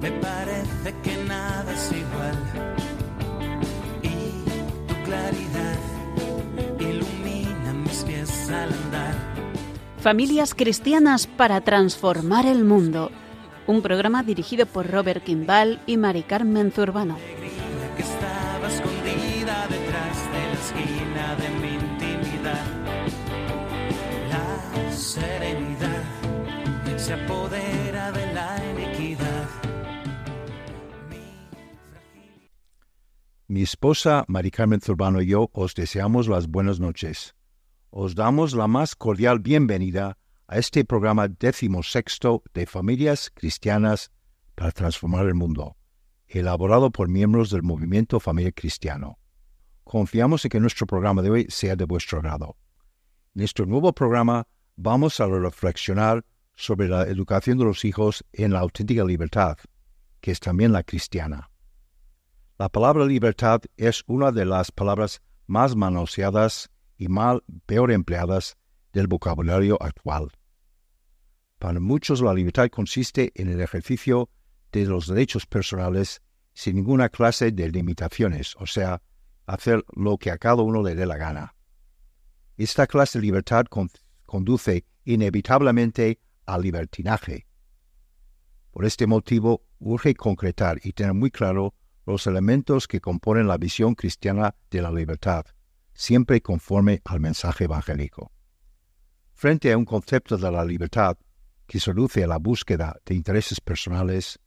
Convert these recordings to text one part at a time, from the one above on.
me parece que nada es igual. Y tu claridad ilumina mis pies al andar. Familias cristianas para transformar el mundo. Un programa dirigido por Robert Kimball y Mari Carmen Zurbano. que estaba escondida detrás de la esquina de mi intimidad. La serenidad se apodera de Mi esposa Mari Carmen Zurbano y yo os deseamos las buenas noches. Os damos la más cordial bienvenida a este programa décimo sexto de Familias Cristianas para Transformar el Mundo, elaborado por miembros del movimiento Familia Cristiano. Confiamos en que nuestro programa de hoy sea de vuestro agrado. En este nuevo programa vamos a reflexionar sobre la educación de los hijos en la auténtica libertad, que es también la cristiana. La palabra libertad es una de las palabras más manoseadas y mal peor empleadas del vocabulario actual. Para muchos la libertad consiste en el ejercicio de los derechos personales sin ninguna clase de limitaciones, o sea, hacer lo que a cada uno le dé la gana. Esta clase de libertad con- conduce inevitablemente al libertinaje. Por este motivo, urge concretar y tener muy claro los elementos que componen la visión cristiana de la libertad, siempre conforme al mensaje evangélico. Frente a un concepto de la libertad que se reduce a la búsqueda de intereses personales,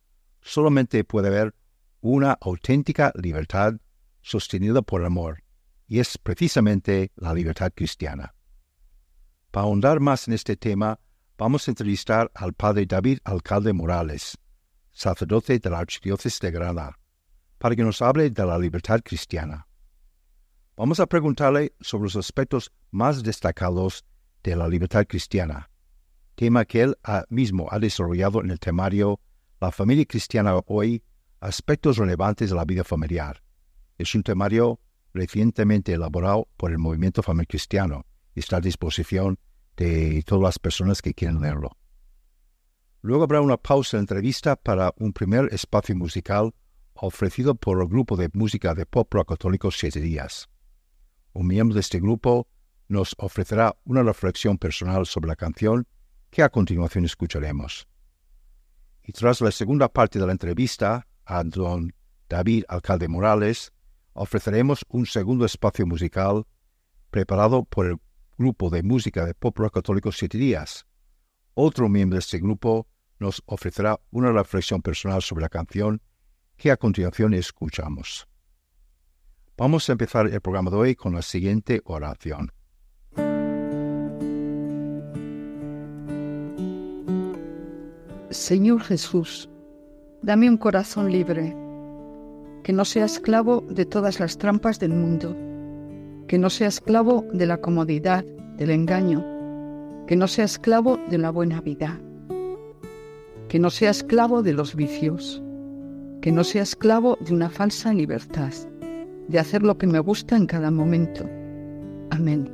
solamente puede haber una auténtica libertad sostenida por el amor, y es precisamente la libertad cristiana. Para ahondar más en este tema, vamos a entrevistar al padre David Alcalde Morales, sacerdote de la Archidiócesis de Granada, para que nos hable de la libertad cristiana. Vamos a preguntarle sobre los aspectos más destacados de la libertad cristiana, tema que él mismo ha desarrollado en el temario La familia cristiana hoy, aspectos relevantes de la vida familiar. Es un temario recientemente elaborado por el movimiento familiar cristiano y está a disposición de todas las personas que quieren leerlo. Luego habrá una pausa en la entrevista para un primer espacio musical ofrecido por el grupo de música de pop rock católico Siete Días. Un miembro de este grupo nos ofrecerá una reflexión personal sobre la canción que a continuación escucharemos. Y tras la segunda parte de la entrevista a don David Alcalde Morales, ofreceremos un segundo espacio musical preparado por el grupo de música de pop rock católico Siete Días. Otro miembro de este grupo nos ofrecerá una reflexión personal sobre la canción que a continuación escuchamos. Vamos a empezar el programa de hoy con la siguiente oración. Señor Jesús, dame un corazón libre, que no sea esclavo de todas las trampas del mundo, que no sea esclavo de la comodidad, del engaño, que no sea esclavo de la buena vida, que no sea esclavo de los vicios, que no sea esclavo de una falsa libertad, de hacer lo que me gusta en cada momento. Amén.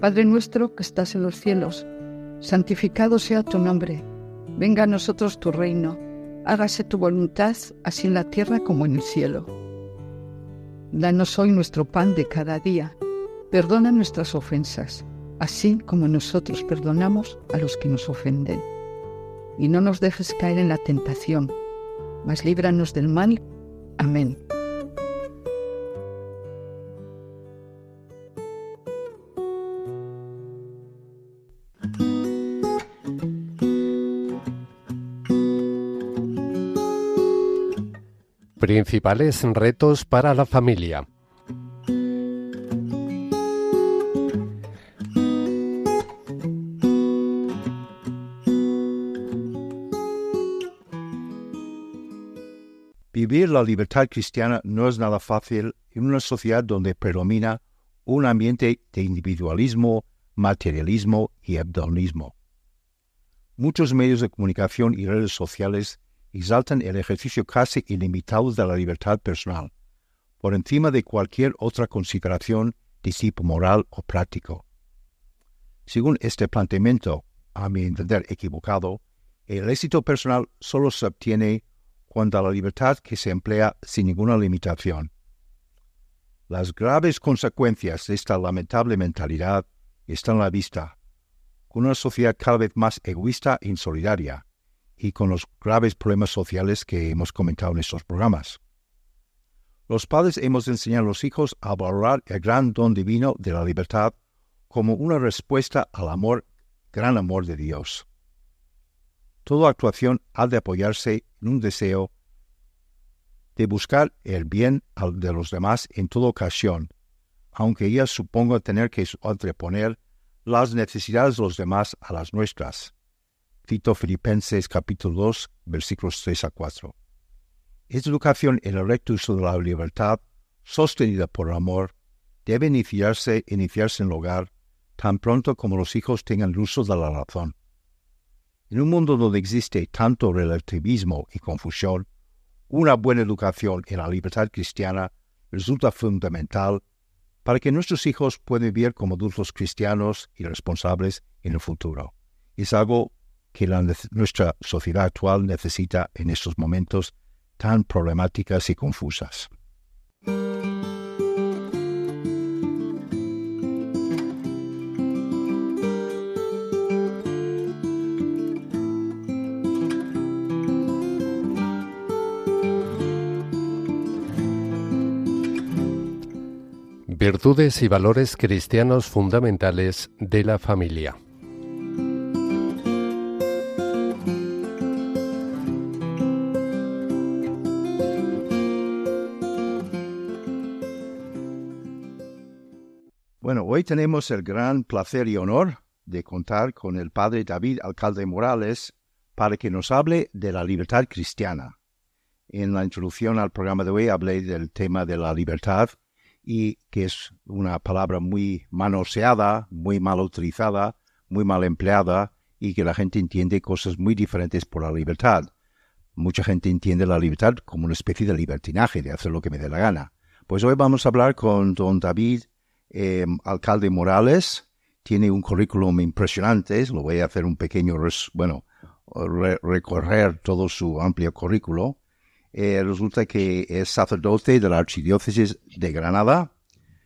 Padre nuestro que estás en los cielos, santificado sea tu nombre. Venga a nosotros tu reino, hágase tu voluntad, así en la tierra como en el cielo. Danos hoy nuestro pan de cada día. Perdona nuestras ofensas, así como nosotros perdonamos a los que nos ofenden. Y no nos dejes caer en la tentación, mas líbranos del mal. Amén. Principales retos para la familia. Vivir la libertad cristiana no es nada fácil en una sociedad donde predomina un ambiente de individualismo, materialismo y hedonismo. Muchos medios de comunicación y redes sociales exaltan el ejercicio casi ilimitado de la libertad personal, por encima de cualquier otra consideración de tipo moral o práctico. Según este planteamiento, a mi entender equivocado, El éxito personal solo se obtiene cuando la libertad que se emplea sin ninguna limitación. Las graves consecuencias de esta lamentable mentalidad están a la vista, con una sociedad cada vez más egoísta e insolidaria, y con los graves problemas sociales que hemos comentado en estos programas. Los padres hemos enseñado a los hijos a valorar el gran don divino de la libertad como una respuesta al amor, gran amor de Dios. Toda actuación ha de apoyarse en un deseo de buscar el bien de los demás en toda ocasión, aunque ella suponga tener que antreponer las necesidades de los demás a las nuestras. Cito Filipenses capítulo 2, versículos 3 a 4. Esta educación en el recto uso de la libertad, sostenida por el amor, debe iniciarse, iniciarse en el hogar tan pronto como los hijos tengan el uso de la razón. En un mundo donde existe tanto relativismo y confusión, una buena educación en la libertad cristiana resulta fundamental para que nuestros hijos puedan vivir como adultos cristianos y responsables en el futuro. Es algo que nuestra sociedad actual necesita en estos momentos tan problemáticas y confusas. Virtudes y valores cristianos fundamentales de la familia. Bueno, hoy tenemos el gran placer y honor de contar con el padre David Alcalde Morales para que nos hable de la libertad cristiana. En la introducción al programa de hoy hablé del tema de la libertad y que es una palabra muy manoseada, muy mal utilizada, muy mal empleada y que la gente entiende cosas muy diferentes por la libertad. Mucha gente entiende la libertad como una especie de libertinaje, de hacer lo que me dé la gana. Pues hoy vamos a hablar con don David Em, alcalde Morales tiene un currículum impresionante, lo voy a hacer un pequeño, bueno, recorrer todo su amplio currículo. Eh, resulta que es sacerdote de la Archidiócesis de Granada,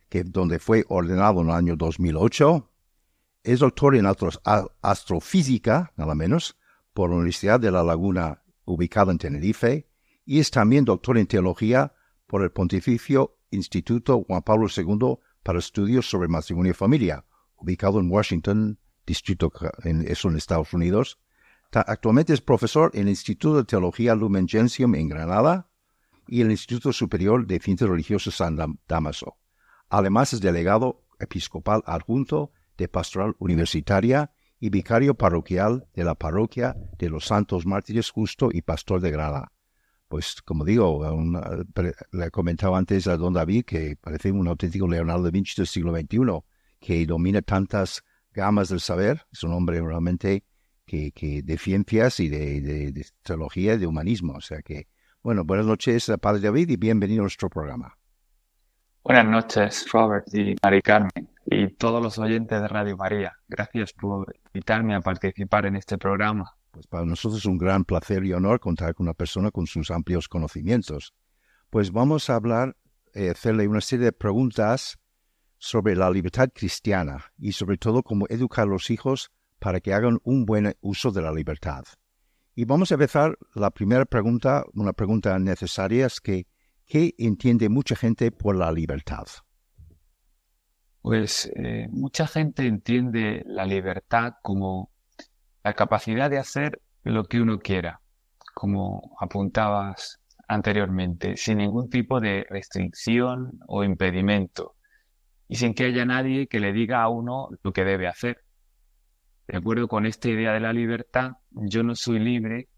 que, donde fue ordenado en el año 2008. Es doctor en astrofísica, nada menos, por la Universidad de La Laguna, ubicada en Tenerife, y es también doctor en teología por el Pontificio Instituto Juan Pablo II para estudios sobre matrimonio y familia, ubicado en Washington, distrito en, Estados Unidos. Actualmente es profesor en el Instituto de Teología Lumen Gentium en Granada y el Instituto Superior de Ciencias Religiosas San Damaso. Además es delegado episcopal adjunto de Pastoral Universitaria y vicario parroquial de la Parroquia de los Santos Mártires Justo y Pastor de Granada pues como digo, le comentaba antes a don David que parece un auténtico Leonardo da Vinci del siglo XXI, que domina tantas gamas del saber, es un hombre realmente que, de ciencias y de, teología y de humanismo. O sea que, bueno, buenas noches, Padre David, y bienvenido a nuestro programa. Buenas noches, Robert y Mari Carmen, y todos los oyentes de Radio María. Gracias por invitarme a participar en este programa. Pues para nosotros es un gran placer y honor contar con una persona con sus amplios conocimientos. Pues vamos a hablar, eh, hacerle una serie de preguntas sobre la libertad cristiana y sobre todo cómo educar a los hijos para que hagan un buen uso de la libertad. Y vamos a empezar la primera pregunta, una pregunta necesaria, es que ¿qué entiende mucha gente por la libertad? Pues eh, mucha gente entiende la libertad como la capacidad de hacer lo que uno quiera, como apuntabas anteriormente, sin ningún tipo de restricción o impedimento, y sin que haya nadie que le diga a uno lo que debe hacer. De acuerdo con esta idea de la libertad, yo no soy libre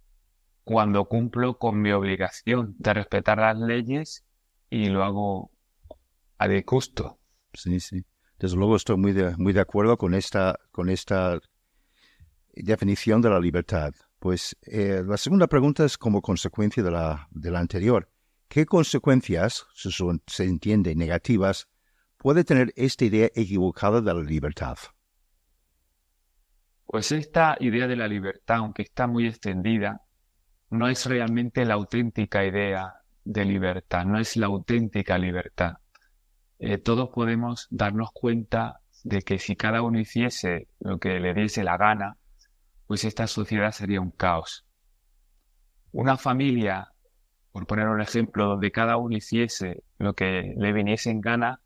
cuando cumplo con mi obligación de respetar las leyes y lo hago a disgusto. Sí, sí. Desde luego estoy muy de, muy de acuerdo con esta, con esta definición de la libertad. Pues eh, la segunda pregunta es como consecuencia de la, de la anterior. ¿Qué consecuencias, si se entiende negativas, puede tener esta idea equivocada de la libertad? Pues esta idea de la libertad, aunque está muy extendida, no es realmente la auténtica idea de libertad, no es la auténtica libertad. Eh, todos podemos darnos cuenta de que si cada uno hiciese lo que le diese la gana, pues esta sociedad sería un caos. Una familia, por poner un ejemplo, donde cada uno hiciese lo que le viniese en gana,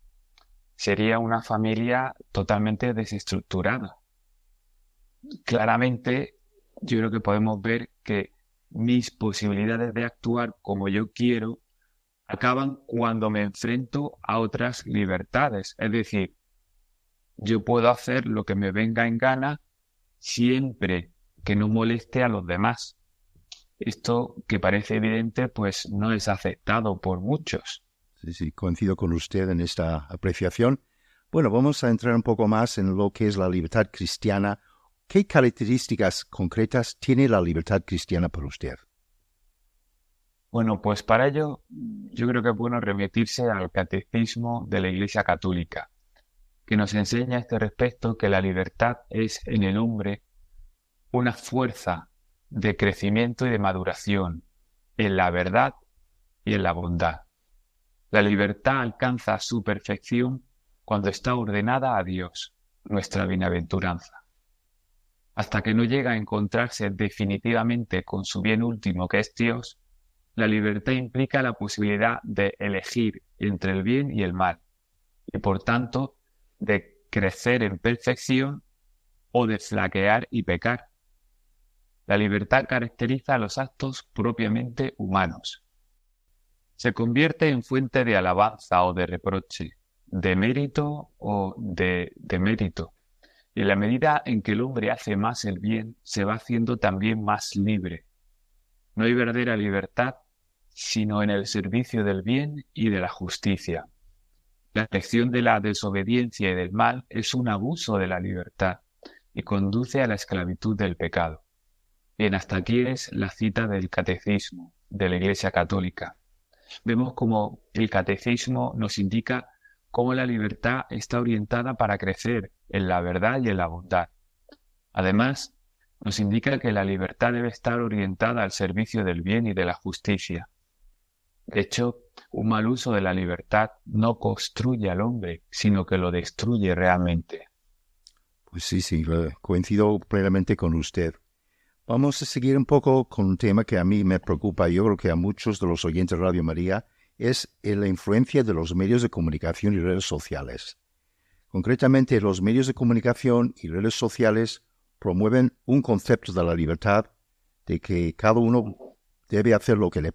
sería una familia totalmente desestructurada claramente yo creo que podemos ver que mis posibilidades de actuar como yo quiero acaban cuando me enfrento a otras libertades. Es decir, yo puedo hacer lo que me venga en gana siempre que no moleste a los demás. Esto que parece evidente, pues no es aceptado por muchos. Sí, sí, coincido con usted en esta apreciación. Bueno, vamos a entrar un poco más en lo que es la libertad cristiana ¿Qué características concretas tiene la libertad cristiana para usted? Bueno, pues para ello yo creo que es bueno remitirse al catecismo de la Iglesia Católica, que nos enseña a este respecto que la libertad es en el hombre una fuerza de crecimiento y de maduración en la verdad y en la bondad. La libertad alcanza su perfección cuando está ordenada a Dios, nuestra bienaventuranza hasta que no llega a encontrarse definitivamente con su bien último que es Dios, la libertad implica la posibilidad de elegir entre el bien y el mal, y por tanto de crecer en perfección o de flaquear y pecar. La libertad caracteriza los actos propiamente humanos. Se convierte en fuente de alabanza o de reproche, de mérito o de demérito en la medida en que el hombre hace más el bien, se va haciendo también más libre. No hay verdadera libertad sino en el servicio del bien y de la justicia. La elección de la desobediencia y del mal es un abuso de la libertad y conduce a la esclavitud del pecado. Bien, hasta aquí es la cita del catecismo de la Iglesia Católica. Vemos como el catecismo nos indica cómo la libertad está orientada para crecer en la verdad y en la bondad. Además, nos indica que la libertad debe estar orientada al servicio del bien y de la justicia. De hecho, un mal uso de la libertad no construye al hombre, sino que lo destruye realmente. Pues sí, sí, coincido plenamente con usted. Vamos a seguir un poco con un tema que a mí me preocupa, yo creo que a muchos de los oyentes de Radio María, es la influencia de los medios de comunicación y redes sociales. Concretamente, los medios de comunicación y redes sociales promueven un concepto de la libertad de que cada uno debe hacer lo que le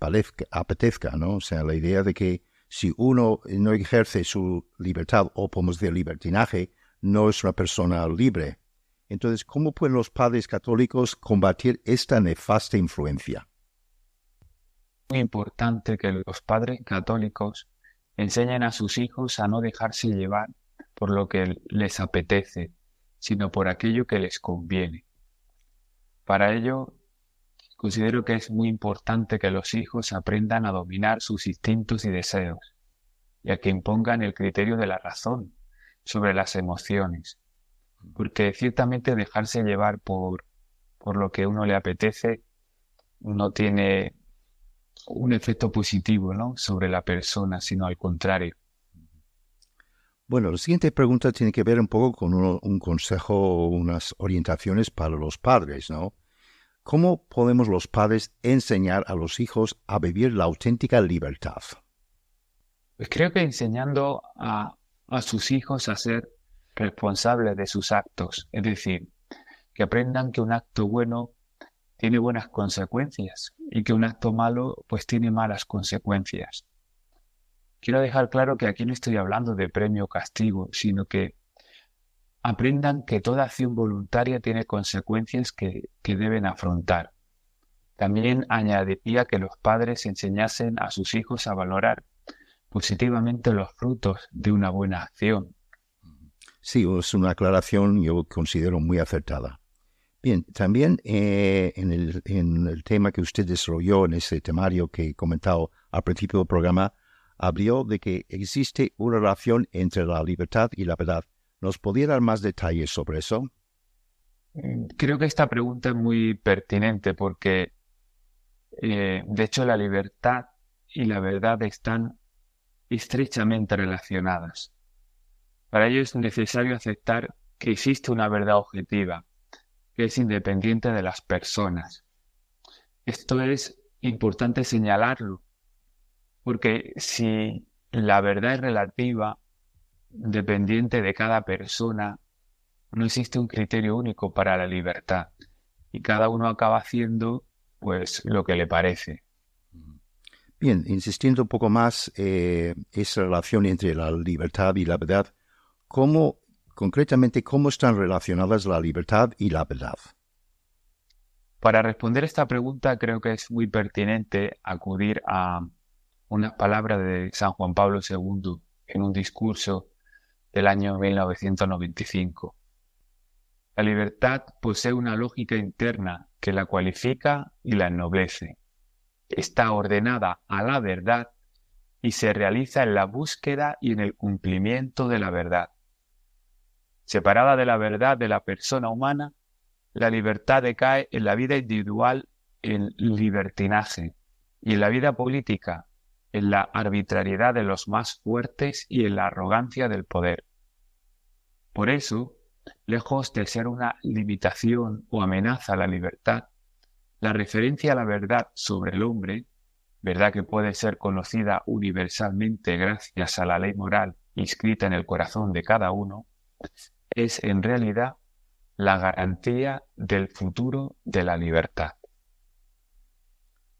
apetezca, ¿no? O sea, la idea de que si uno no ejerce su libertad o podemos decir libertinaje, no es una persona libre. Entonces, ¿cómo pueden los padres católicos combatir esta nefasta influencia? Muy importante que los padres católicos enseñen a sus hijos a no dejarse llevar por lo que les apetece, sino por aquello que les conviene. Para ello, considero que es muy importante que los hijos aprendan a dominar sus instintos y deseos, y a que impongan el criterio de la razón sobre las emociones, porque ciertamente dejarse llevar por, por lo que uno le apetece no tiene un efecto positivo ¿no? sobre la persona, sino al contrario. Bueno, la siguiente pregunta tiene que ver un poco con un consejo o unas orientaciones para los padres, ¿no? ¿Cómo podemos los padres enseñar a los hijos a vivir la auténtica libertad? Pues creo que enseñando a, a sus hijos a ser responsables de sus actos, es decir, que aprendan que un acto bueno tiene buenas consecuencias y que un acto malo pues tiene malas consecuencias. Quiero dejar claro que aquí no estoy hablando de premio o castigo, sino que aprendan que toda acción voluntaria tiene consecuencias que, que deben afrontar. También añadiría que los padres enseñasen a sus hijos a valorar positivamente los frutos de una buena acción. Sí, es una aclaración yo considero muy acertada. Bien, también eh, en, el, tema que usted desarrolló en ese temario que he comentado al principio del programa, habló de que existe una relación entre la libertad y la verdad. ¿Nos podría dar más detalles sobre eso? Mm, creo que esta pregunta es muy pertinente porque, eh, de hecho, la libertad y la verdad están estrechamente relacionadas. Para ello es necesario aceptar que existe una verdad objetiva, que es independiente de las personas. Esto es importante señalarlo, porque si la verdad es relativa, dependiente de cada persona, no existe un criterio único para la libertad y cada uno acaba haciendo pues lo que le parece. Bien, insistiendo un poco más eh, esa relación entre la libertad y la verdad, ¿cómo concretamente cómo están relacionadas la libertad y la verdad? Para responder esta pregunta creo que es muy pertinente acudir a una palabra de San Juan Pablo II en un discurso del año 1995. La libertad posee una lógica interna que la cualifica y la ennoblece. Está ordenada a la verdad y se realiza en la búsqueda y en el cumplimiento de la verdad. Separada de la verdad de la persona humana, la libertad decae en la vida individual en libertinaje y en la vida política en la arbitrariedad de los más fuertes y en la arrogancia del poder. Por eso, lejos de ser una limitación o amenaza a la libertad, la referencia a la verdad sobre el hombre, verdad que puede ser conocida universalmente gracias a la ley moral inscrita en el corazón de cada uno, es en realidad la garantía del futuro de la libertad.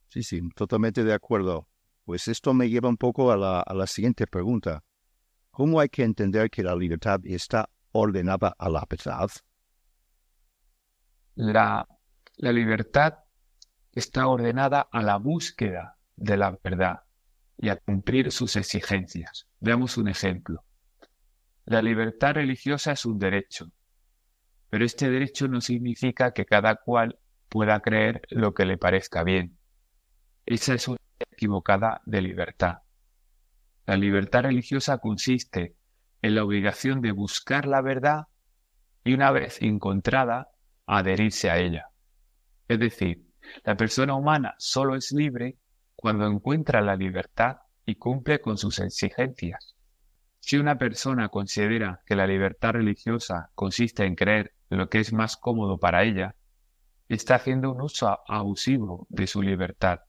Sí, sí, totalmente de acuerdo. Pues esto me lleva un poco a la, a la siguiente pregunta. ¿Cómo hay que entender que la libertad está ordenada a la verdad? La, la libertad está ordenada a la búsqueda de la verdad y a cumplir sus exigencias. Veamos un ejemplo. La libertad religiosa es un derecho, pero este derecho no significa que cada cual pueda creer lo que le parezca bien. Esa es una equivocada de libertad. La libertad religiosa consiste en la obligación de buscar la verdad y una vez encontrada, adherirse a ella. Es decir, la persona humana solo es libre cuando encuentra la libertad y cumple con sus exigencias. Si una persona considera que la libertad religiosa consiste en creer lo que es más cómodo para ella, está haciendo un uso abusivo de su libertad.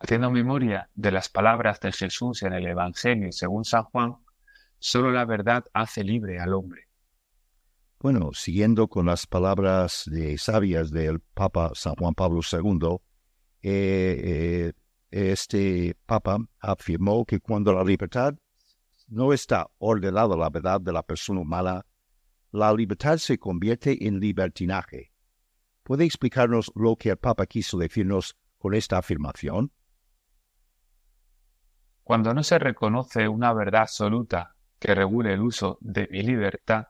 Haciendo memoria de las palabras de Jesús en el Evangelio según San Juan, Solo la verdad hace libre al hombre. Bueno, siguiendo con las palabras de sabias del Papa San Juan Pablo II, eh, eh, este Papa afirmó que cuando la libertad no está ordenada la verdad de la persona humana, la libertad se convierte en libertinaje. ¿Puede explicarnos lo que el Papa quiso decirnos con esta afirmación? Cuando no se reconoce una verdad absoluta que regule el uso de mi libertad,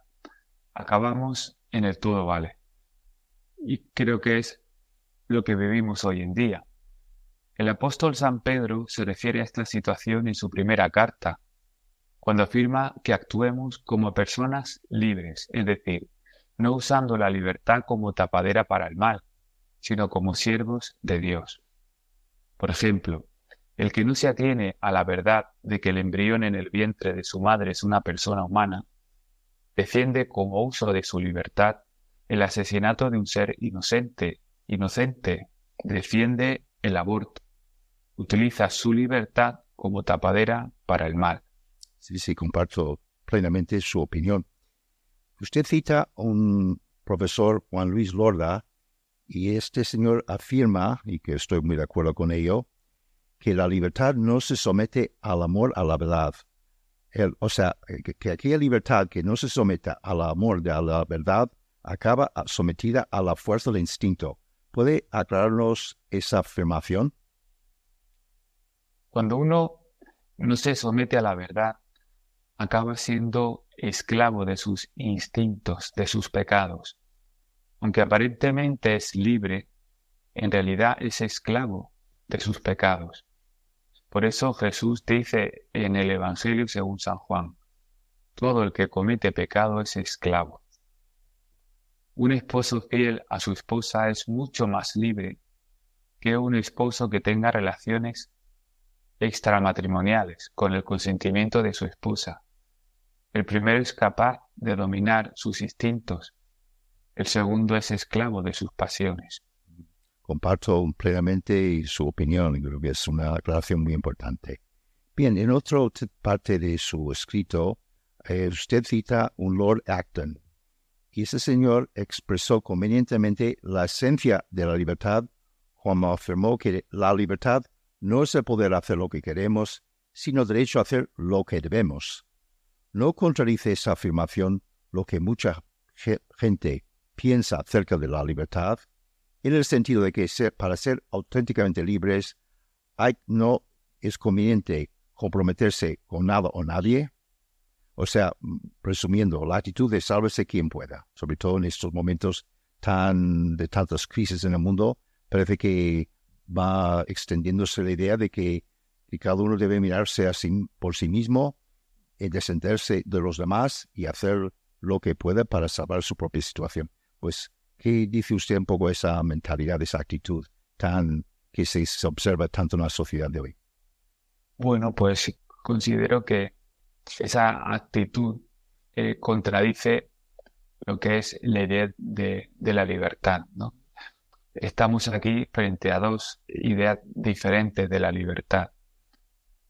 acabamos en el todo vale. Y creo que es lo que vivimos hoy en día. El apóstol San Pedro se refiere a esta situación en su primera carta, cuando afirma que actuemos como personas libres, es decir, no usando la libertad como tapadera para el mal, sino como siervos de Dios. Por ejemplo, el que no se atiene a la verdad de que el embrión en el vientre de su madre es una persona humana, defiende como uso de su libertad el asesinato de un ser inocente, inocente, defiende el aborto, utiliza su libertad como tapadera para el mal. Sí, comparto plenamente su opinión. Usted cita a un profesor Juan Luis Lorda y este señor afirma, y que estoy muy de acuerdo con ello, que la libertad no se somete al amor a la verdad. o sea, que, aquella libertad que no se somete al amor de la verdad acaba sometida a la fuerza del instinto. ¿Puede aclararnos esa afirmación? Cuando uno no se somete a la verdad, acaba siendo esclavo de sus instintos, de sus pecados. Aunque aparentemente es libre, en realidad es esclavo de sus pecados. Por eso Jesús dice en el Evangelio según San Juan, todo el que comete pecado es esclavo. un esposo fiel a su esposa es mucho más libre que un esposo que tenga relaciones extramatrimoniales con el consentimiento de su esposa. El primero es capaz de dominar sus instintos, el segundo es esclavo de sus pasiones. Comparto plenamente su opinión, creo que es una aclaración muy importante. Bien, en otra parte de su escrito, eh, usted cita un Lord Acton, y ese señor expresó convenientemente la esencia de la libertad cuando afirmó que la libertad no es el poder hacer lo que queremos, sino derecho a hacer lo que debemos. No contradice esa afirmación lo que mucha gente piensa acerca de la libertad, en el sentido de que para ser auténticamente libres hay, no es conveniente comprometerse con nada o nadie. O sea, resumiendo, la actitud de sálvese quien pueda, sobre todo en estos momentos tan de tantas crisis en el mundo, parece que va extendiéndose la idea de que, cada uno debe mirarse por sí mismo, y desentenderse de los demás y hacer lo que pueda para salvar su propia situación. Pues, ¿qué dice usted un poco esa mentalidad, esa actitud tan que se, observa tanto en la sociedad de hoy? Bueno, pues considero que esa actitud eh, contradice lo que es la idea de, de la libertad, ¿no? estamos aquí frente a dos ideas diferentes de la libertad.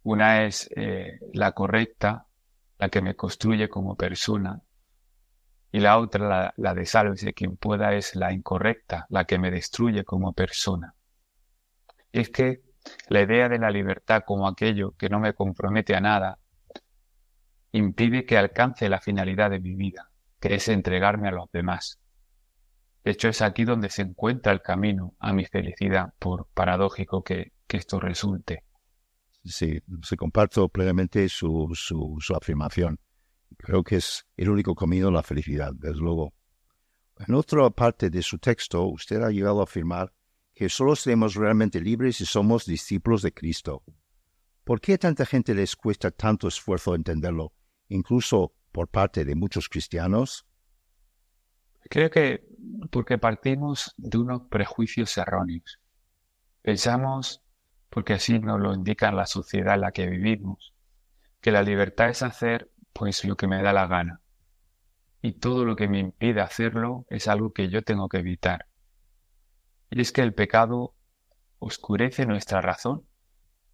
Una es eh, la correcta, la que me construye como persona, y la otra, la, la de quien pueda, es la incorrecta, la que me destruye como persona. Es que la idea de la libertad como aquello que no me compromete a nada impide que alcance la finalidad de mi vida, que es entregarme a los demás. De hecho, es aquí donde se encuentra el camino a mi felicidad, por paradójico que, esto resulte. Sí, se comparto plenamente su, su, afirmación. Creo que es el único camino a la felicidad, desde luego. En otra parte de su texto, usted ha llegado a afirmar que solo seremos realmente libres si somos discípulos de Cristo. ¿Por qué tanta gente les cuesta tanto esfuerzo entenderlo, incluso por parte de muchos cristianos? Creo que porque partimos de unos prejuicios erróneos. Pensamos, porque así nos lo indica la sociedad en la que vivimos, que la libertad es hacer pues lo que me da la gana. Y todo lo que me impide hacerlo es algo que yo tengo que evitar. Y es que el pecado oscurece nuestra razón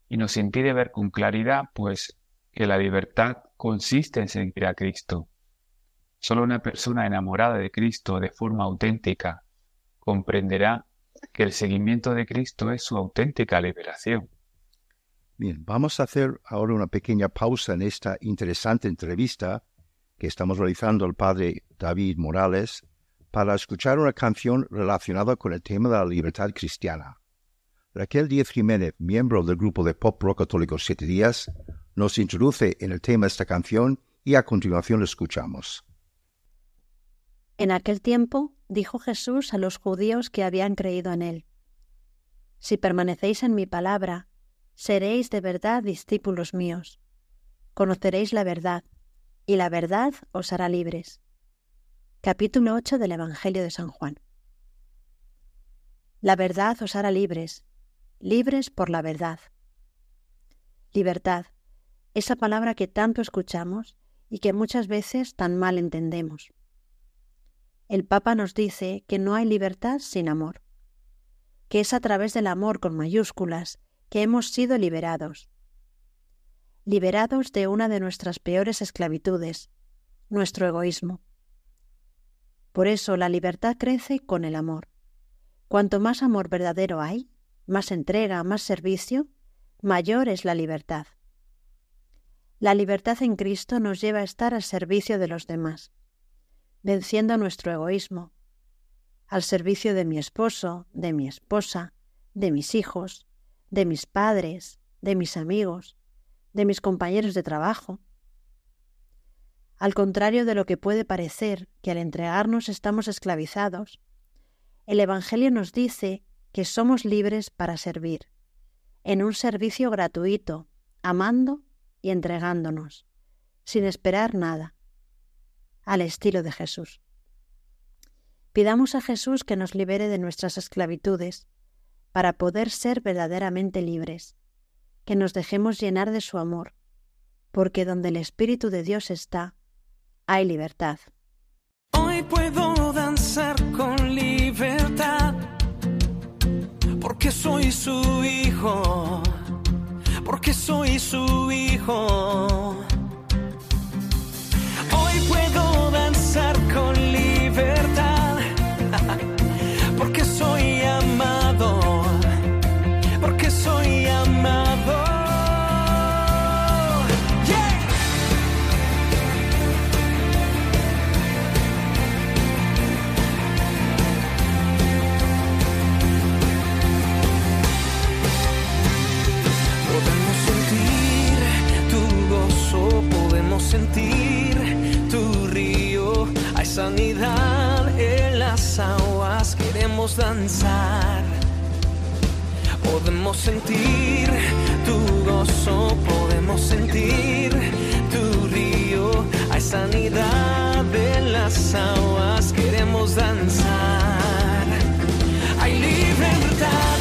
y nos impide ver con claridad pues que la libertad consiste en seguir a Cristo Solo una persona enamorada de Cristo de forma auténtica comprenderá que el seguimiento de Cristo es su auténtica liberación. Bien, vamos a hacer ahora una pequeña pausa en esta interesante entrevista que estamos realizando al padre David Morales para escuchar una canción relacionada con el tema de la libertad cristiana. Raquel Díez Jiménez, miembro del grupo de pop rock católico Siete Días, nos introduce en el tema de esta canción y a continuación lo escuchamos. En aquel tiempo dijo Jesús a los judíos que habían creído en él, Si permanecéis en mi palabra, seréis de verdad discípulos míos. Conoceréis la verdad, y la verdad os hará libres. Capítulo 8 del Evangelio de San Juan. La verdad os hará libres, libres por la verdad. Libertad, esa palabra que tanto escuchamos y que muchas veces tan mal entendemos. El Papa nos dice que no hay libertad sin amor, que es a través del amor con mayúsculas que hemos sido liberados. Liberados de una de nuestras peores esclavitudes, nuestro egoísmo. Por eso la libertad crece con el amor. Cuanto más amor verdadero hay, más entrega, más servicio, mayor es la libertad. La libertad en Cristo nos lleva a estar al servicio de los demás venciendo nuestro egoísmo, al servicio de mi esposo, de mi esposa, de mis hijos, de mis padres, de mis amigos, de mis compañeros de trabajo. Al contrario de lo que puede parecer que al entregarnos estamos esclavizados, el Evangelio nos dice que somos libres para servir, en un servicio gratuito, amando y entregándonos, sin esperar nada al estilo de Jesús. Pidamos a Jesús que nos libere de nuestras esclavitudes, para poder ser verdaderamente libres, que nos dejemos llenar de su amor, porque donde el Espíritu de Dios está, hay libertad. Hoy puedo danzar con libertad, porque soy su hijo, porque soy su hijo. Hoy puedo con libertad, porque soy amado, porque soy amado. Podemos sentir tu gozo, podemos sentir sanidad en las aguas, queremos danzar. Podemos sentir tu gozo, podemos sentir tu río. Hay sanidad en las aguas, queremos danzar. Hay libertad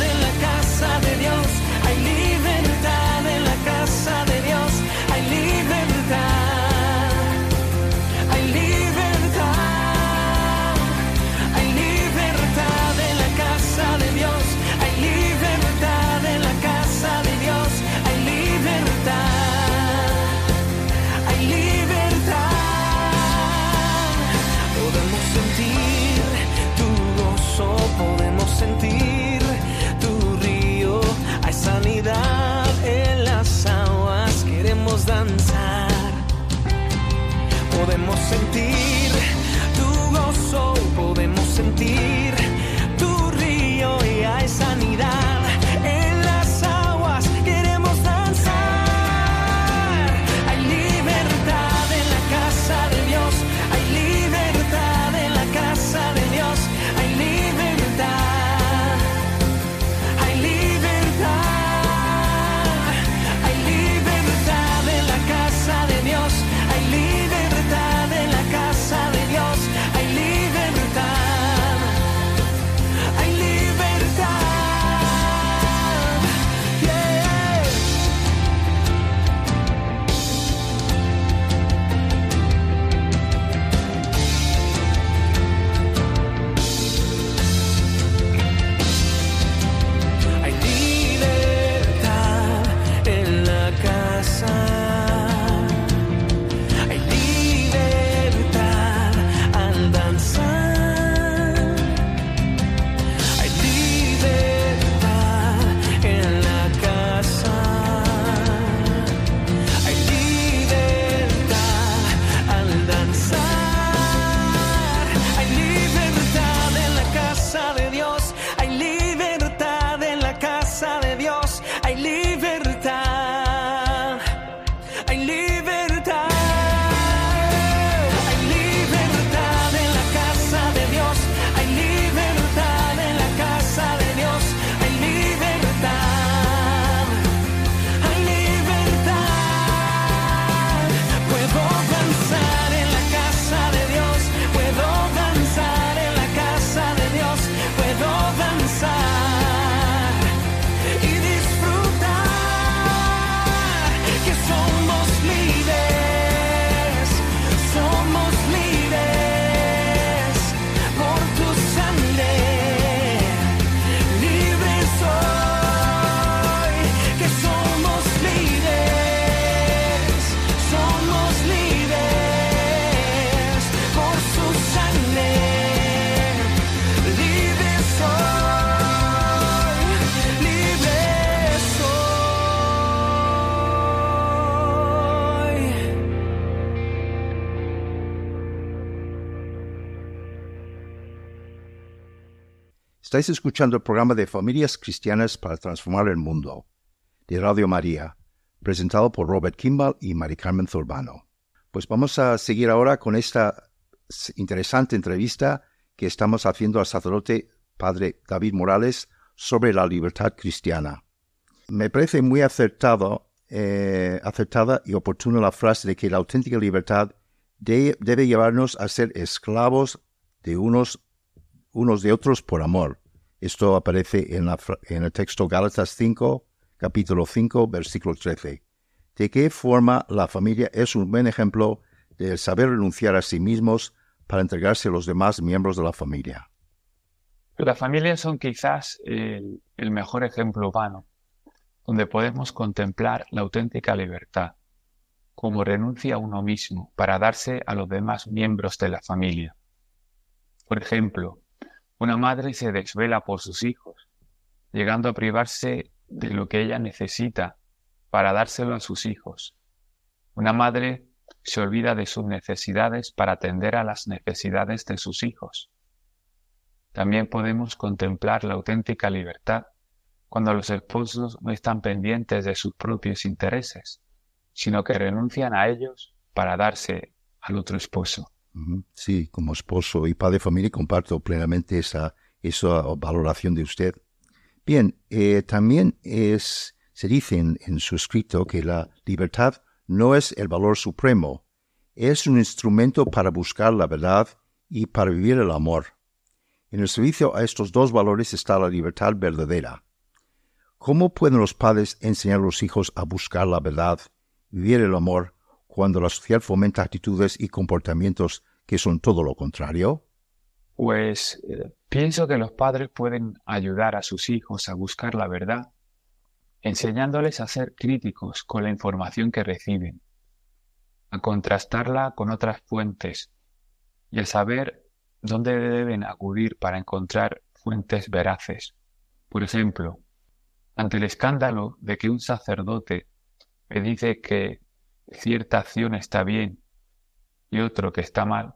Estáis escuchando el programa de Familias Cristianas para Transformar el Mundo, de Radio María, presentado por Robert Kimball y Mari Carmen Zurbano. Pues vamos a seguir ahora con esta interesante entrevista que estamos haciendo al sacerdote Padre David Morales sobre la libertad cristiana. Me parece muy acertado, eh, acertada y oportuna la frase de que la auténtica libertad de- debe llevarnos a ser esclavos de unos unos de otros por amor. Esto aparece en, el texto Gálatas 5, capítulo 5, versículo 13. De qué forma la familia es un buen ejemplo del saber renunciar a sí mismos para entregarse a los demás miembros de la familia. Las familias son quizás el, el mejor ejemplo humano, donde podemos contemplar la auténtica libertad, como renuncia a uno mismo para darse a los demás miembros de la familia. Por ejemplo, una madre se desvela por sus hijos, llegando a privarse de lo que ella necesita para dárselo a sus hijos. Una madre se olvida de sus necesidades para atender a las necesidades de sus hijos. También podemos contemplar la auténtica libertad cuando los esposos no están pendientes de sus propios intereses, sino que renuncian a ellos para darse al otro esposo. Sí, como esposo y padre de familia comparto plenamente esa, esa valoración de usted. Bien, eh, también es, se dice en su escrito que la libertad no es el valor supremo, es un instrumento para buscar la verdad y para vivir el amor. En el servicio a estos dos valores está la libertad verdadera. ¿Cómo pueden los padres enseñar a los hijos a buscar la verdad, vivir el amor, cuando la sociedad fomenta actitudes y comportamientos que son todo lo contrario? Pues eh, pienso que los padres pueden ayudar a sus hijos a buscar la verdad, enseñándoles a ser críticos con la información que reciben, a contrastarla con otras fuentes y a saber dónde deben acudir para encontrar fuentes veraces. Por ejemplo, ante el escándalo de que un sacerdote me dice que cierta acción está bien y otro que está mal,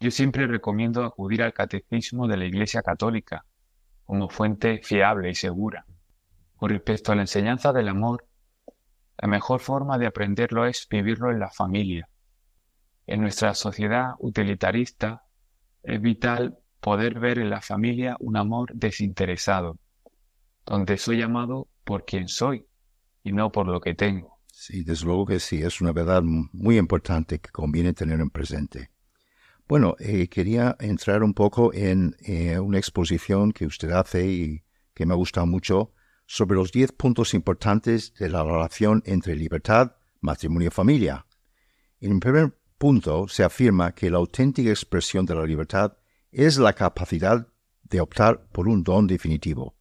yo siempre recomiendo acudir al catecismo de la Iglesia Católica como fuente fiable y segura. Con respecto a la enseñanza del amor, la mejor forma de aprenderlo es vivirlo en la familia. En nuestra sociedad utilitarista es vital poder ver en la familia un amor desinteresado, donde soy amado por quien soy y no por lo que tengo. Sí, desde luego que sí, es una verdad muy importante que conviene tener en presente. Bueno, eh, quería entrar un poco en eh, una exposición que usted hace y que me ha gustado mucho sobre los diez puntos importantes de la relación entre libertad, matrimonio y familia. En el primer punto se afirma que la auténtica expresión de la libertad es la capacidad de optar por un don definitivo.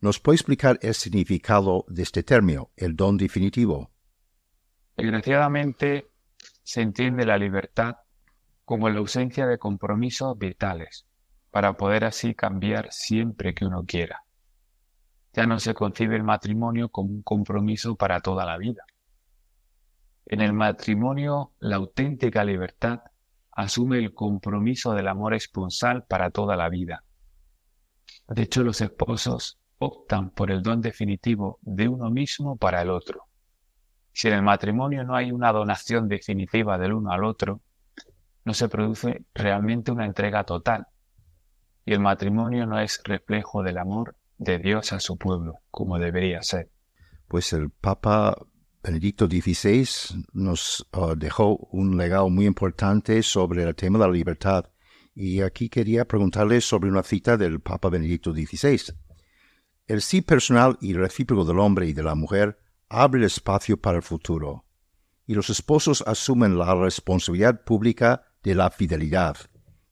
¿Nos puede explicar el significado de este término, el don definitivo? Desgraciadamente, se entiende la libertad como la ausencia de compromisos vitales, para poder así cambiar siempre que uno quiera. Ya no se concibe el matrimonio como un compromiso para toda la vida, en el matrimonio, la auténtica libertad asume el compromiso del amor esponsal para toda la vida. De hecho, los esposos optan por el don definitivo de uno mismo para el otro. Si en el matrimonio no hay una donación definitiva del uno al otro, no se produce realmente una entrega total. Y el matrimonio no es reflejo del amor de Dios a su pueblo, como debería ser. Pues el Papa Benedicto XVI nos uh, dejó un legado muy importante sobre el tema de la libertad. Y aquí quería preguntarle sobre una cita del Papa Benedicto XVI. El sí personal y recíproco del hombre y de la mujer abre espacio para el futuro, y los esposos asumen la responsabilidad pública de la fidelidad,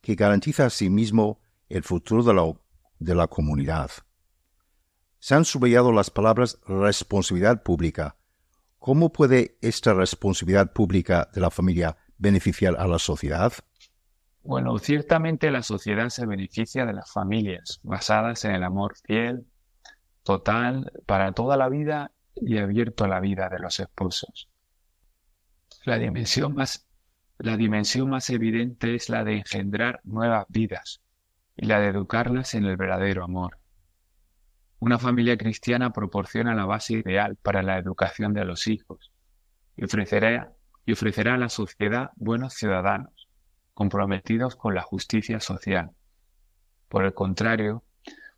que garantiza a sí mismo el futuro de la, de la comunidad. Se han subrayado las palabras responsabilidad pública, ¿Cómo puede esta responsabilidad pública de la familia beneficiar a la sociedad? Bueno, ciertamente la sociedad se beneficia de las familias basadas en el amor fiel, total, para toda la vida y abierto a la vida de los esposos. La dimensión más, la dimensión más evidente es la de engendrar nuevas vidas y la de educarlas en el verdadero amor. Una familia cristiana proporciona la base ideal para la educación de los hijos y ofrecerá, y ofrecerá a la sociedad buenos ciudadanos, comprometidos con la justicia social. Por el contrario,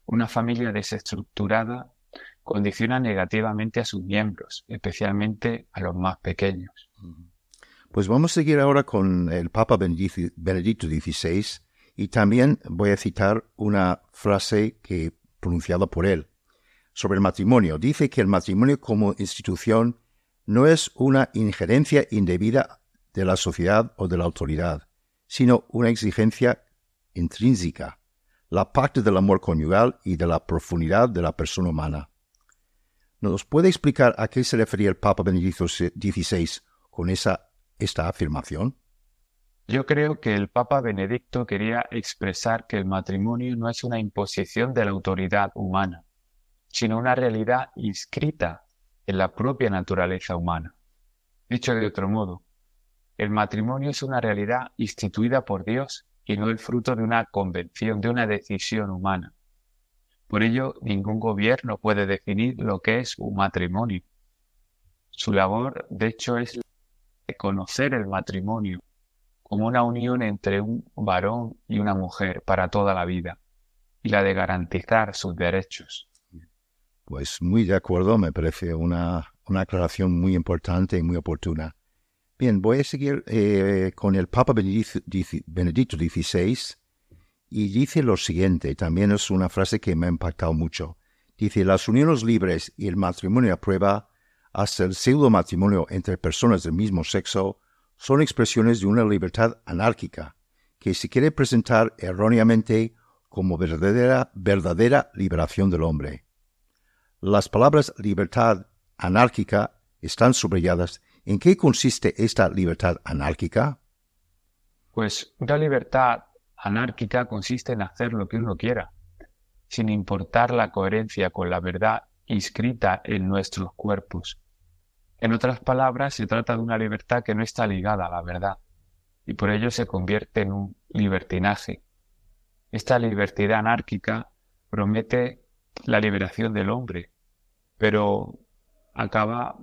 una familia desestructurada condiciona negativamente a sus miembros, especialmente a los más pequeños. Pues vamos a seguir ahora con el Papa Benedicto XVI Y también voy a citar una frase que pronunciada por él sobre el matrimonio. Dice que el matrimonio como institución no es una injerencia indebida de la sociedad o de la autoridad, sino una exigencia intrínseca, la parte del amor conyugal y de la profundidad de la persona humana. ¿Nos puede explicar a qué se refería el Papa Benedicto XVI con esa, esta afirmación? Yo creo que el Papa Benedicto quería expresar que el matrimonio no es una imposición de la autoridad humana, sino una realidad inscrita en la propia naturaleza humana. Dicho de otro modo, el matrimonio es una realidad instituida por Dios y no el fruto de una convención, de una decisión humana. Por ello, ningún gobierno puede definir lo que es un matrimonio. Su labor, de hecho, es conocer el matrimonio como una unión entre un varón y una mujer para toda la vida y la de garantizar sus derechos. Pues muy de acuerdo, me parece una, una aclaración muy importante y muy oportuna. Bien, voy a seguir eh, con el Papa Benedicto, XVI y dice lo siguiente, también es una frase que me ha impactado mucho. Dice, las uniones libres y el matrimonio a prueba, hasta el pseudo matrimonio entre personas del mismo sexo, son expresiones de una libertad anárquica que se quiere presentar erróneamente como verdadera, verdadera liberación del hombre. Las palabras libertad anárquica están subrayadas. ¿En qué consiste esta libertad anárquica? Pues una libertad anárquica consiste en hacer lo que uno quiera, sin importar la coherencia con la verdad inscrita en nuestros cuerpos. En otras palabras, se trata de una libertad que no está ligada a la verdad, y por ello se convierte en un libertinaje. Esta libertad anárquica promete la liberación del hombre, pero acaba,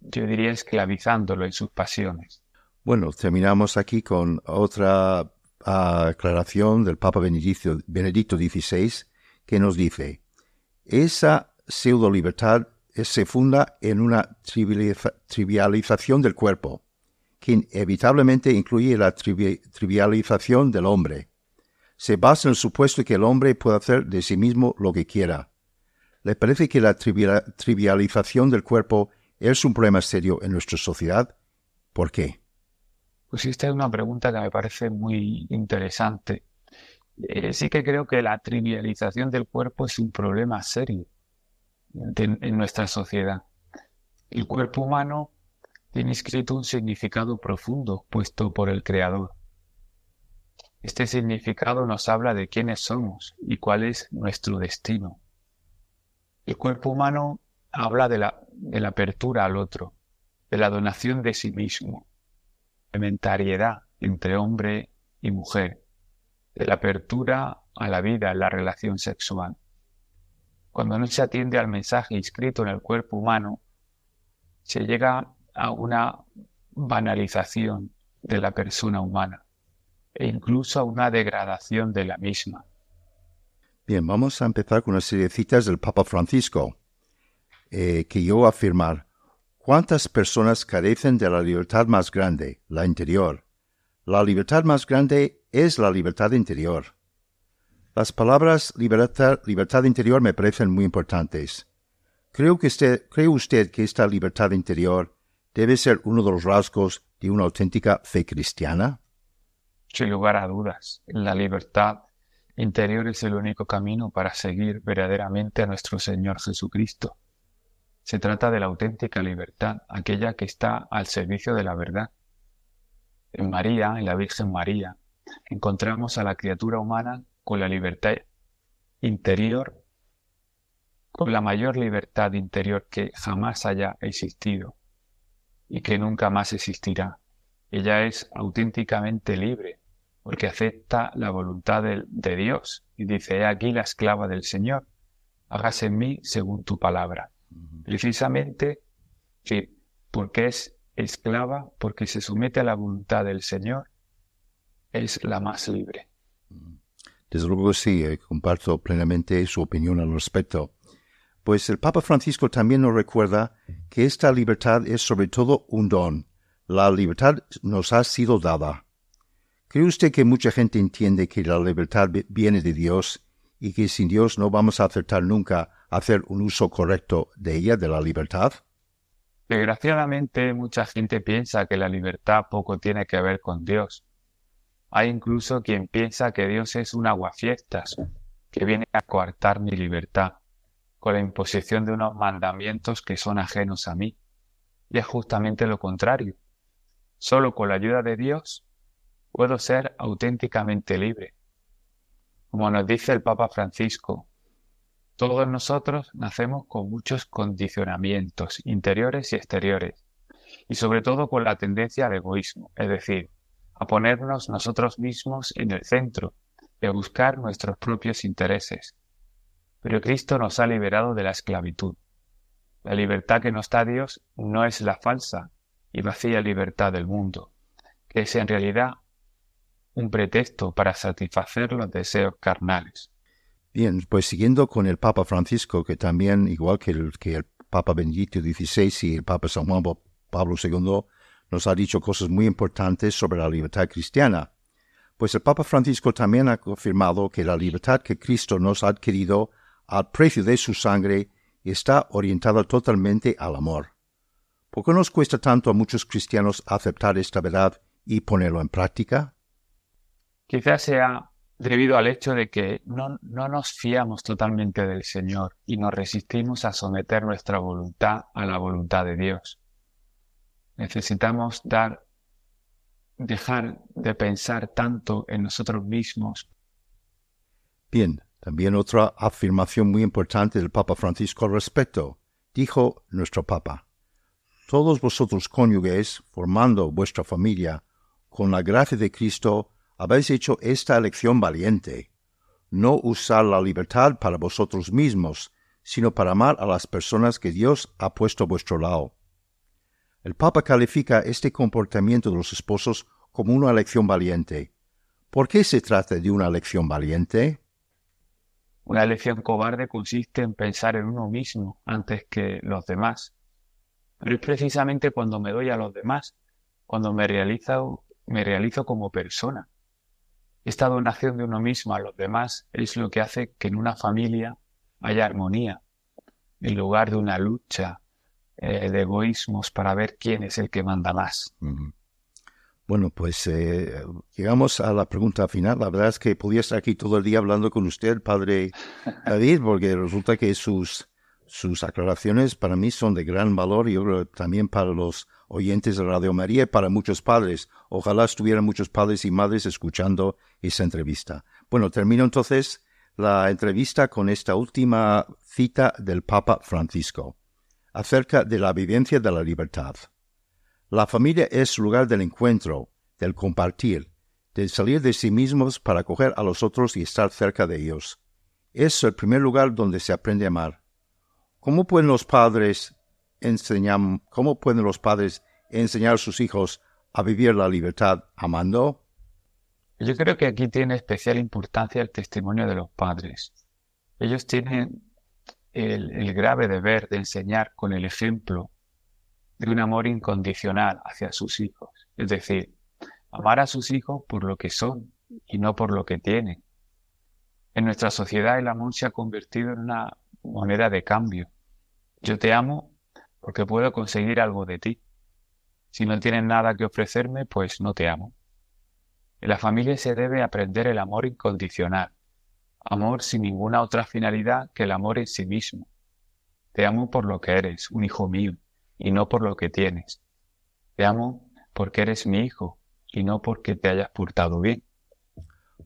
yo diría, esclavizándolo en sus pasiones. Bueno, terminamos aquí con otra aclaración del Papa Benedicto, XVI que nos dice, esa pseudo libertad se funda en una trivialización del cuerpo, que inevitablemente incluye la trivialización del hombre. Se basa en el supuesto que el hombre puede hacer de sí mismo lo que quiera. ¿Le parece que la trivialización del cuerpo es un problema serio en nuestra sociedad? ¿Por qué? Pues esta es una pregunta que me parece muy interesante. Eh, sí que creo que la trivialización del cuerpo es un problema serio en nuestra sociedad. El cuerpo humano tiene escrito un significado profundo puesto por el Creador. Este significado nos habla de quiénes somos y cuál es nuestro destino. El cuerpo humano habla de la, de la apertura al otro, de la donación de sí mismo, complementariedad entre hombre y mujer, de la apertura a la vida en la relación sexual. Cuando no se atiende al mensaje inscrito en el cuerpo humano, se llega a una banalización de la persona humana e incluso a una degradación de la misma. Bien, vamos a empezar con una serie de citas del Papa Francisco, eh, que yo afirmar, ¿cuántas personas carecen de la libertad más grande, la interior? La libertad más grande es la libertad interior. Las palabras libertad, libertad interior me parecen muy importantes. Creo que usted, ¿Cree usted que esta libertad interior debe ser uno de los rasgos de una auténtica fe cristiana? Sin lugar a dudas, la libertad interior es el único camino para seguir verdaderamente a nuestro Señor Jesucristo. Se trata de la auténtica libertad, aquella que está al servicio de la verdad. En María, en la Virgen María, encontramos a la criatura humana con la libertad interior, con la mayor libertad interior que jamás haya existido y que nunca más existirá. Ella es auténticamente libre porque acepta la voluntad de, Dios y dice, he aquí la esclava del Señor, hágase en mí según tu palabra. Precisamente, sí, porque es esclava, porque se somete a la voluntad del Señor, es la más libre. Desde luego sí, eh, comparto plenamente su opinión al respecto. Pues el Papa Francisco también nos recuerda que esta libertad es sobre todo un don. La libertad nos ha sido dada. ¿Cree usted que mucha gente entiende que la libertad viene de Dios y que sin Dios no vamos a acertar nunca hacer un uso correcto de ella, de la libertad? Desgraciadamente, mucha gente piensa que la libertad poco tiene que ver con Dios. Hay incluso quien piensa que Dios es un aguafiestas, que viene a coartar mi libertad, con la imposición de unos mandamientos que son ajenos a mí. Y es justamente lo contrario. Solo con la ayuda de Dios puedo ser auténticamente libre. Como nos dice el Papa Francisco, todos nosotros nacemos con muchos condicionamientos interiores y exteriores, y sobre todo con la tendencia al egoísmo, es decir, a ponernos nosotros mismos en el centro y a buscar nuestros propios intereses. Pero Cristo nos ha liberado de la esclavitud. La libertad que nos da Dios no es la falsa y vacía libertad del mundo, que es en realidad un pretexto para satisfacer los deseos carnales. Bien, pues siguiendo con el Papa Francisco, que también, igual que el, que el Papa Benedicto XVI y el Papa San Juan Pablo II, nos ha dicho cosas muy importantes sobre la libertad cristiana. Pues el Papa Francisco también ha confirmado que la libertad que Cristo nos ha adquirido al precio de su sangre está orientada totalmente al amor. ¿Por qué nos cuesta tanto a muchos cristianos aceptar esta verdad y ponerlo en práctica? Quizás sea debido al hecho de que no, no, nos fiamos totalmente del Señor y nos resistimos a someter nuestra voluntad a la voluntad de Dios. Necesitamos dar, dejar de pensar tanto en nosotros mismos. Bien, también otra afirmación muy importante del Papa Francisco al respecto. Dijo nuestro Papa, Todos vosotros cónyuges, formando vuestra familia, con la gracia de Cristo, habéis hecho esta elección valiente. No usar la libertad para vosotros mismos, sino para amar a las personas que Dios ha puesto a vuestro lado. El Papa califica este comportamiento de los esposos como una elección valiente. ¿Por qué se trata de una elección valiente? Una elección cobarde consiste en pensar en uno mismo antes que los demás. Pero es precisamente cuando me doy a los demás, cuando me realizo, me realizo como persona, esta donación de uno mismo a los demás es lo que hace que en una familia haya armonía, en lugar de una lucha eh, de egoísmos para ver quién es el que manda más. Bueno, pues eh, llegamos a la pregunta final. La verdad es que podía estar aquí todo el día hablando con usted, padre David, porque resulta que sus, sus aclaraciones para mí son de gran valor y yo creo también para los oyentes de Radio María y para muchos padres. Ojalá estuvieran muchos padres y madres escuchando esa entrevista. Bueno, termino entonces la entrevista con esta última cita del Papa Francisco acerca de la vivencia de la libertad. La familia es lugar del encuentro, del compartir, del salir de sí mismos para acoger a los otros y estar cerca de ellos. Es el primer lugar donde se aprende a amar. ¿Cómo pueden los padres cómo pueden los padres enseñar a sus hijos a vivir la libertad amando? Yo creo que aquí tiene especial importancia el testimonio de los padres. Ellos tienen el, grave deber de enseñar con el ejemplo de un amor incondicional hacia sus hijos. Es decir, amar a sus hijos por lo que son y no por lo que tienen. En nuestra sociedad el amor se ha convertido en una moneda de cambio. Yo te amo porque puedo conseguir algo de ti. Si no tienes nada que ofrecerme, pues no te amo. En la familia se debe aprender el amor incondicional, amor sin ninguna otra finalidad que el amor en sí mismo. Te amo por lo que eres, un hijo mío, y no por lo que tienes. Te amo porque eres mi hijo y no porque te hayas portado bien.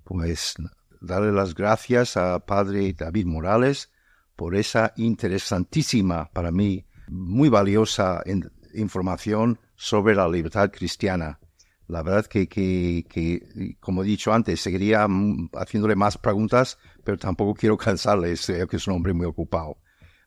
Pues darle las gracias a Padre David Morales por esa interesantísima para mí muy valiosa información sobre la libertad cristiana. La verdad que, que, como he dicho antes, seguiría mm, haciéndole más preguntas, pero tampoco quiero cansarle, que es un hombre muy ocupado.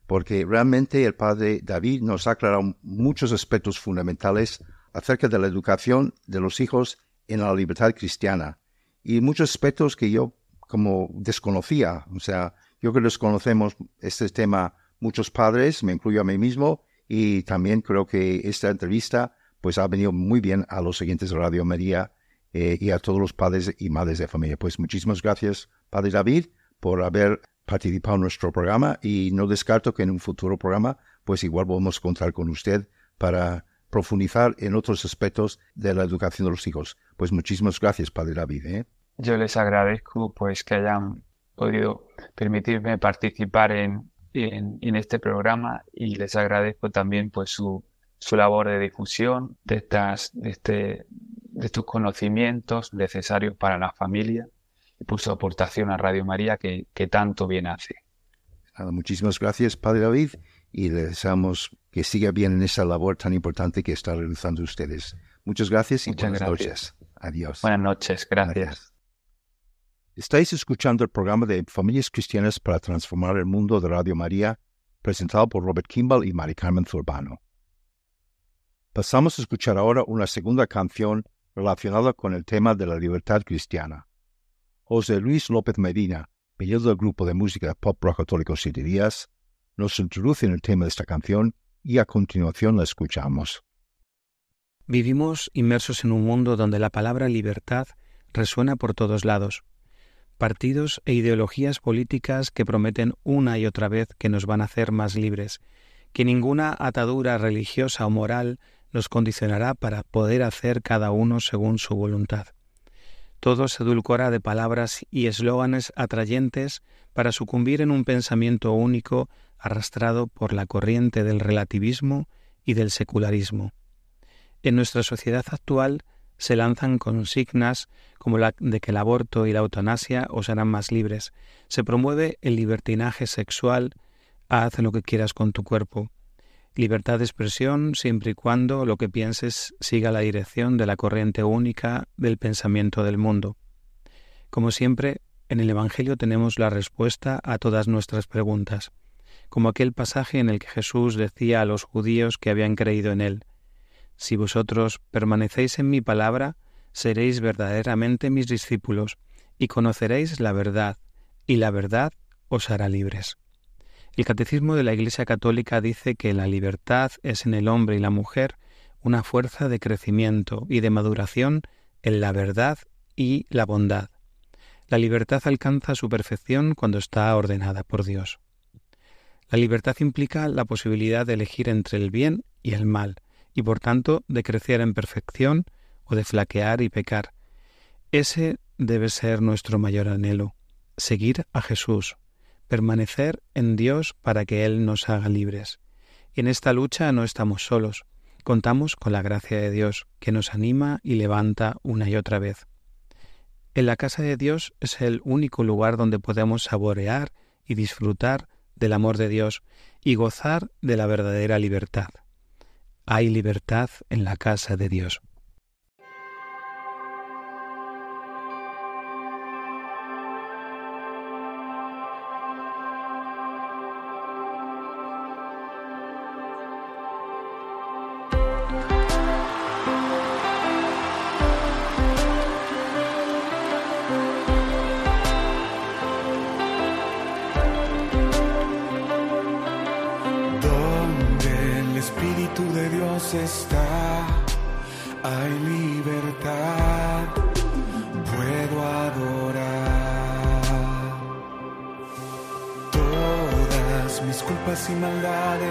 Porque realmente el padre David nos ha aclarado muchos aspectos fundamentales acerca de la educación de los hijos en la libertad cristiana y muchos aspectos que yo como desconocía. O sea, yo creo que desconocemos este tema muchos padres, me incluyo a mí mismo, y también creo que esta entrevista pues ha venido muy bien a los siguientes de Radio María eh, y a todos los padres y madres de familia. Pues muchísimas gracias, Padre David, por haber participado en nuestro programa y no descarto que en un futuro programa pues igual vamos a contar con usted para profundizar en otros aspectos de la educación de los hijos. Pues muchísimas gracias, Padre David. ¿eh? Yo les agradezco pues que hayan podido permitirme participar en, en, este programa y les agradezco también pues su, su labor de difusión de estas de este de estos conocimientos necesarios para la familia y por su aportación a Radio María que, que tanto bien hace. muchísimas gracias, Padre David, y le deseamos que siga bien en esa labor tan importante que está realizando ustedes. Muchas gracias y buenas noches. Adiós. Buenas noches, gracias. Estáis escuchando el programa de Familias Cristianas para Transformar el Mundo de Radio María, presentado por Robert Kimball y Mari Carmen Zurbano. Pasamos a escuchar ahora una segunda canción relacionada con el tema de la libertad cristiana. José Luis López Medina, piloto del grupo de música pop rock católico Siete Días, nos introduce en el tema de esta canción y a continuación la escuchamos. Vivimos inmersos en un mundo donde la palabra libertad resuena por todos lados partidos e ideologías políticas que prometen una y otra vez que nos van a hacer más libres, que ninguna atadura religiosa o moral nos condicionará para poder hacer cada uno según su voluntad. Todo se edulcora de palabras y eslóganes atrayentes para sucumbir en un pensamiento único arrastrado por la corriente del relativismo y del secularismo. En nuestra sociedad actual se lanzan consignas como la de que el aborto y la eutanasia os harán más libres. Se promueve el libertinaje sexual, haz lo que quieras con tu cuerpo. Libertad de expresión siempre y cuando lo que pienses siga la dirección de la corriente única del pensamiento del mundo. Como siempre, en el Evangelio tenemos la respuesta a todas nuestras preguntas, como aquel pasaje en el que Jesús decía a los judíos que habían creído en él, si vosotros permanecéis en mi palabra, seréis verdaderamente mis discípulos, y conoceréis la verdad, y la verdad os hará libres. El Catecismo de la Iglesia Católica dice que la libertad es en el hombre y la mujer una fuerza de crecimiento y de maduración en la verdad y la bondad. La libertad alcanza su perfección cuando está ordenada por Dios. La libertad implica la posibilidad de elegir entre el bien y el mal, y por tanto de crecer en perfección o de flaquear y pecar. Ese debe ser nuestro mayor anhelo, seguir a Jesús, permanecer en Dios para que Él nos haga libres. En esta lucha no estamos solos, contamos con la gracia de Dios, que nos anima y levanta una y otra vez. En la casa de Dios es el único lugar donde podemos saborear y disfrutar del amor de Dios y gozar de la verdadera libertad hay libertad en la casa de Dios.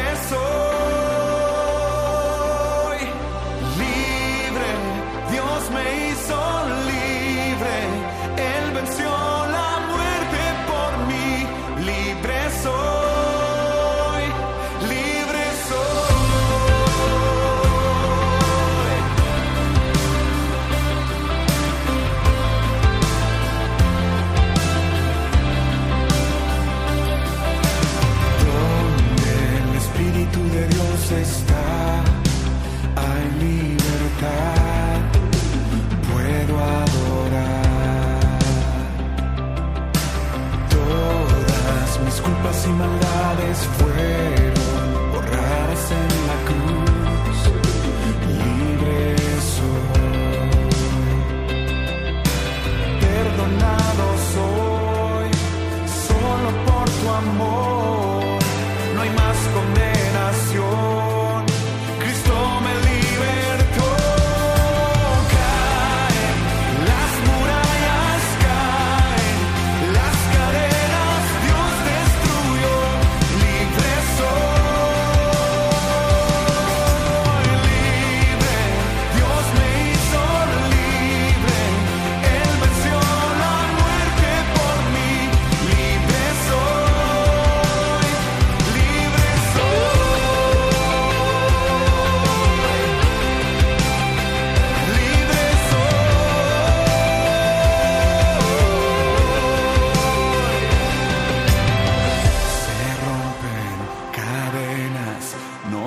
Puedo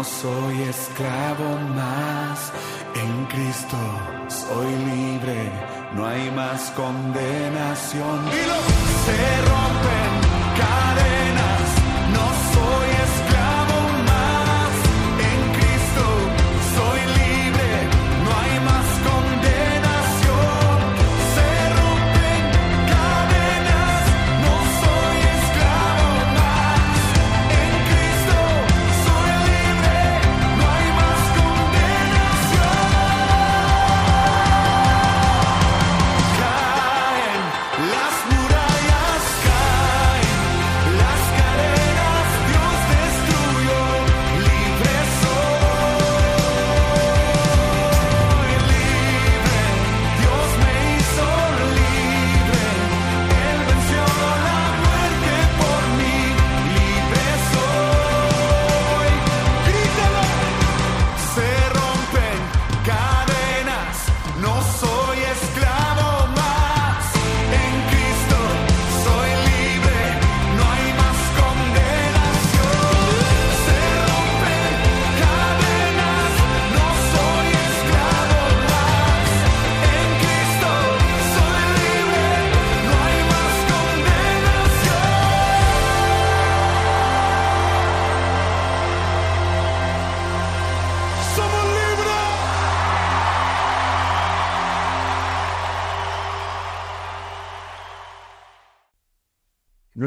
no soy esclavo más. En Cristo soy libre, no hay más condenación. Se rompen cadenas,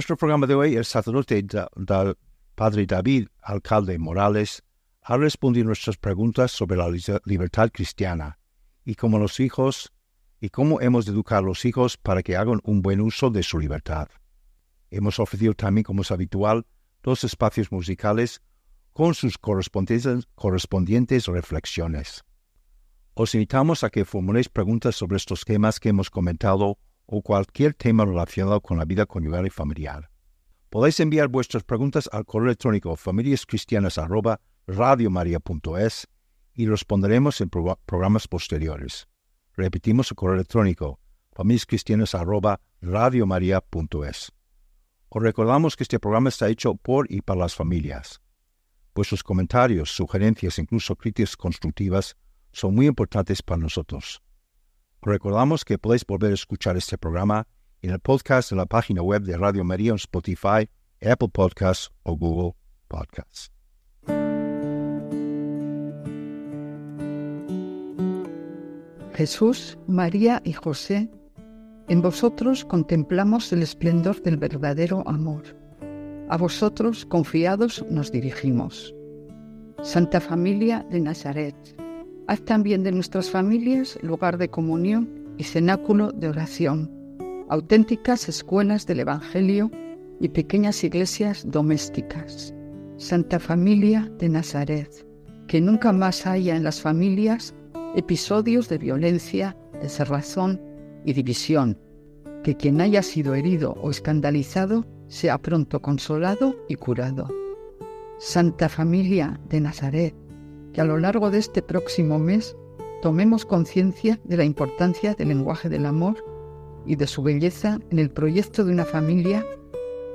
nuestro programa de hoy, el sacerdote Da- Padre David Alcalde Morales ha respondido nuestras preguntas sobre la li- libertad cristiana y cómo los hijos y cómo hemos de educar a los hijos para que hagan un buen uso de su libertad. Hemos ofrecido también, como es habitual, dos espacios musicales con sus correspondientes, correspondientes reflexiones. Os invitamos a que formuléis preguntas sobre estos temas que hemos comentado o cualquier tema relacionado con la vida conyugal y familiar. Podéis enviar vuestras preguntas al correo electrónico familiascristianas@radiomaria.es y responderemos en pro- programas posteriores. Repetimos el correo electrónico familiascristianas@radiomaria.es. Os recordamos que este programa está hecho por y para las familias. Vuestros comentarios, sugerencias e incluso críticas constructivas son muy importantes para nosotros. Os recordamos que podéis volver a escuchar este programa en el podcast de la página web de Radio María en Spotify, Apple Podcasts o Google Podcasts. Jesús, María y José, en vosotros contemplamos el esplendor del verdadero amor. A vosotros, confiados, nos dirigimos. Santa Familia de Nazaret, haz también de nuestras familias lugar de comunión y cenáculo de oración, auténticas escuelas del Evangelio y pequeñas iglesias domésticas. Santa Familia de Nazaret, que nunca más haya en las familias episodios de violencia, de cerrazón y división, que quien haya sido herido o escandalizado sea pronto consolado y curado. Santa Familia de Nazaret, que a lo largo de este próximo mes tomemos conciencia de la importancia del lenguaje del amor y de su belleza en el proyecto de una familia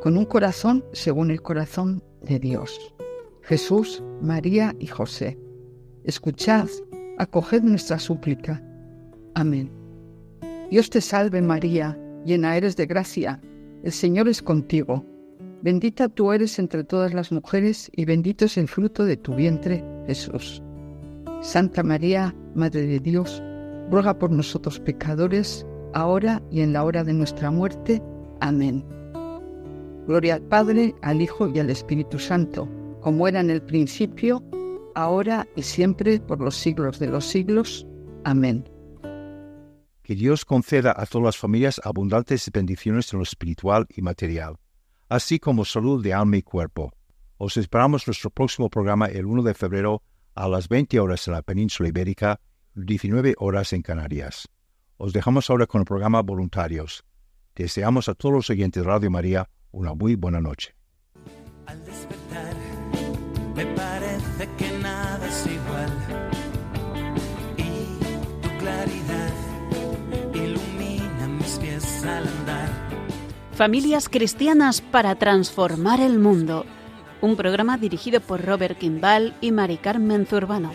con un corazón según el corazón de Dios. Jesús, María y José, escuchad, acoged nuestra súplica. Amén. Dios te salve María, llena eres de gracia, el Señor es contigo. Bendita tú eres entre todas las mujeres y bendito es el fruto de tu vientre, Jesús. Santa María, Madre de Dios, ruega por nosotros pecadores, ahora y en la hora de nuestra muerte. Amén. Gloria al Padre, al Hijo y al Espíritu Santo, como era en el principio, ahora y siempre, por los siglos de los siglos. Amén. Que Dios conceda a todas las familias abundantes bendiciones en lo espiritual y material, así como salud de alma y cuerpo. Os esperamos nuestro próximo programa el 1 de febrero a las 20 horas en la península ibérica, 19 horas en Canarias. Os dejamos ahora con el programa Voluntarios. Deseamos a todos los oyentes de Radio María una muy buena noche. Al despertar, me parece que nada es igual. Y tu claridad ilumina mis pies al andar. Familias cristianas para transformar el mundo. Un programa dirigido por Robert Kimball y Mari Carmen Zurbano.